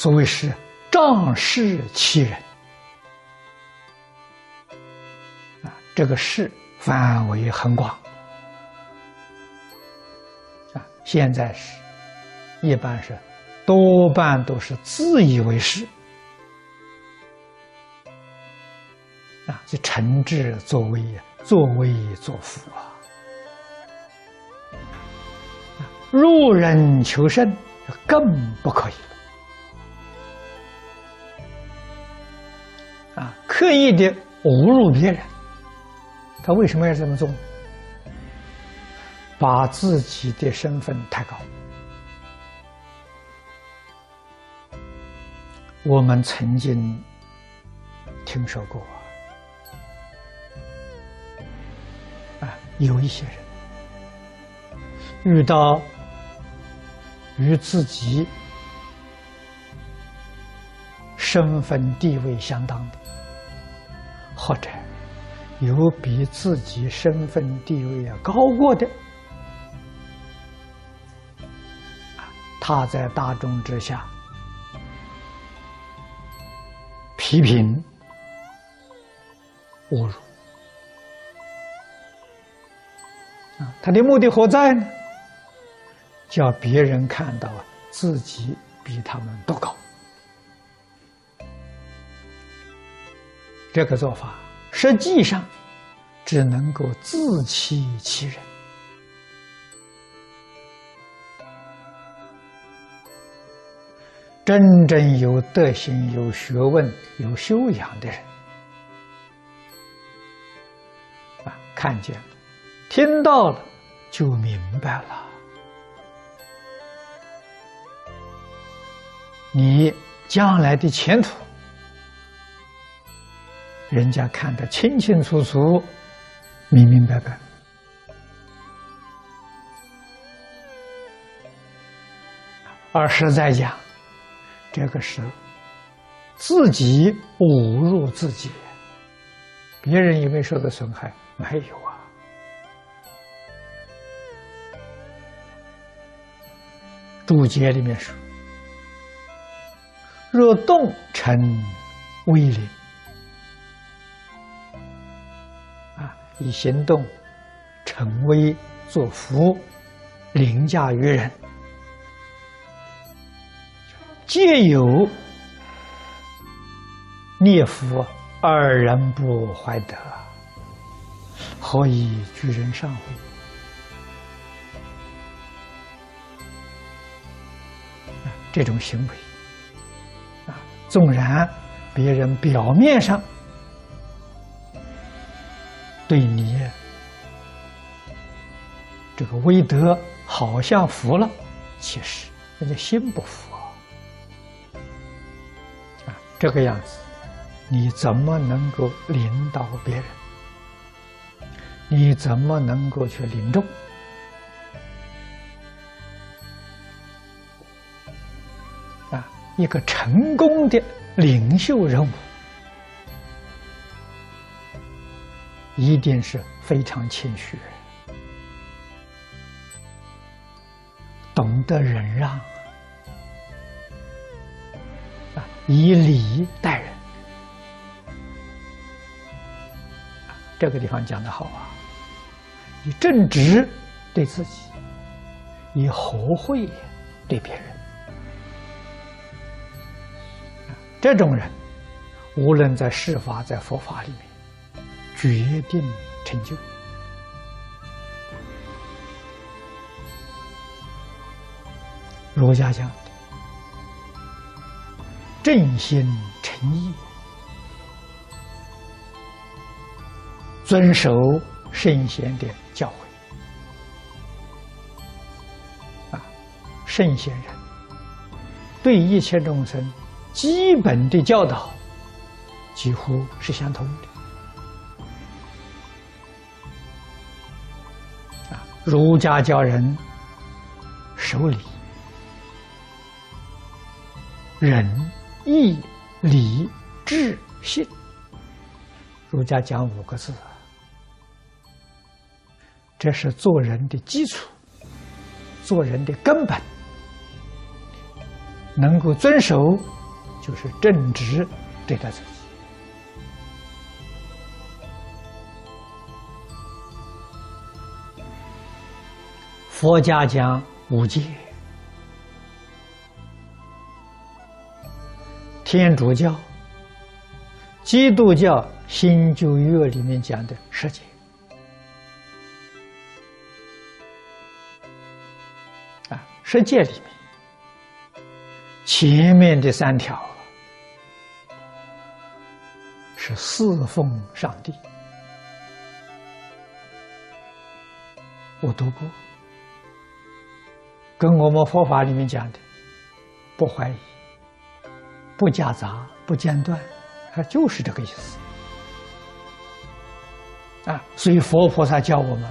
所谓是仗势欺人啊，这个势范围很广啊。现在是，一般是多半都是自以为是啊，就臣治作威，作威作福啊。入人求胜，更不可以刻意的侮辱别人，他为什么要这么做？把自己的身份抬高。我们曾经听说过啊，有一些人遇到。与自己身份地位相当的，或者有比自己身份地位要高过的，他在大众之下批评、侮辱，啊，他的目的何在呢？叫别人看到自己比他们都高，这个做法实际上只能够自欺欺人。真正有德行、有学问、有修养的人啊，看见、听到了，就明白了。你将来的前途，人家看得清清楚楚、明明白白。而实在讲，这个是自己侮辱自己，别人有没有受到损害？没有啊。注解里面说。若动成威灵以行动成威作福，凌驾于人，皆有孽福，二人不怀德，何以居人上乎？这种行为。纵然别人表面上对你这个威德好像服了，其实人家心不服啊！啊，这个样子，你怎么能够领导别人？你怎么能够去领众？一个成功的领袖人物，一定是非常谦虚，懂得忍让，啊，以礼待人。这个地方讲的好啊，以正直对自己，以和会对别人。这种人，无论在世法在佛法里面，决定成就。儒家讲的正心诚意，遵守圣贤的教诲，啊，圣贤人对一切众生。基本的教导几乎是相同的儒家教人守礼、仁、义、礼、智、信。儒家讲五个字，这是做人的基础，做人的根本。能够遵守，就是正直对待自佛家讲五戒，天主教、基督教新旧约里面讲的十戒。啊，十戒里面前面的三条是侍奉上帝，我读过。跟我们佛法里面讲的，不怀疑、不夹杂、不间断，它就是这个意思。啊，所以佛菩萨教我们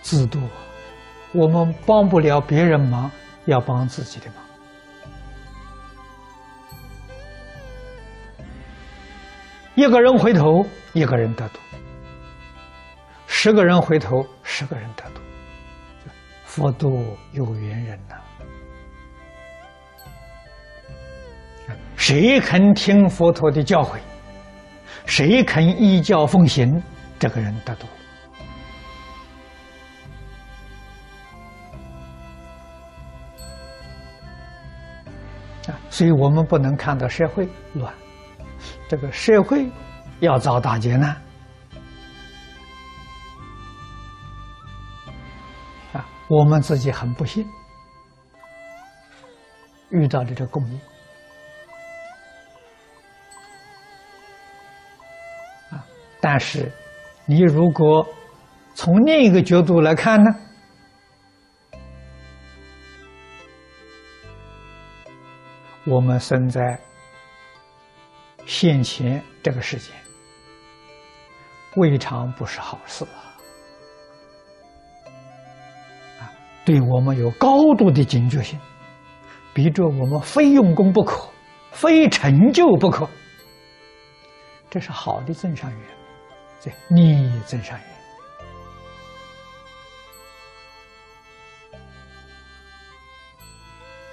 自度，我们帮不了别人忙，要帮自己的忙。一个人回头，一个人得度；十个人回头，十个人得度。佛度有缘人呐，谁肯听佛陀的教诲，谁肯依教奉行，这个人得度。啊，所以我们不能看到社会乱，这个社会要遭大劫难。我们自己很不幸，遇到的这个共业啊！但是，你如果从另一个角度来看呢？我们生在现前这个世界，未尝不是好事啊！对我们有高度的警觉性，逼着我们非用功不可，非成就不可。这是好的增上缘，这逆增上缘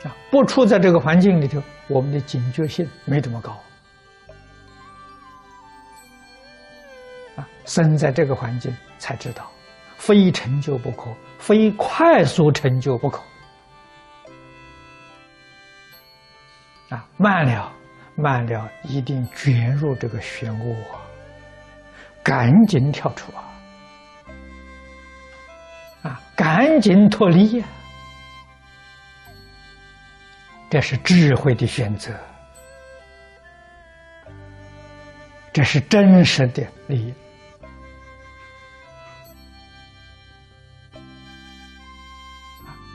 啊！不处在这个环境里头，我们的警觉性没这么高啊！生在这个环境才知道。非成就不可，非快速成就不可。啊，慢了，慢了，一定卷入这个漩涡，赶紧跳出啊！啊，赶紧脱离呀！这是智慧的选择，这是真实的利益。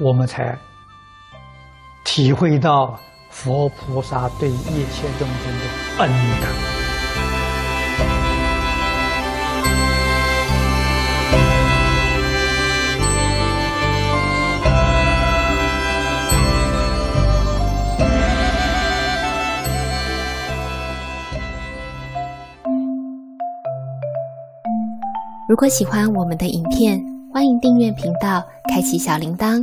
我们才体会到佛菩萨对一切众生的恩德。如果喜欢我们的影片，欢迎订阅频道，开启小铃铛。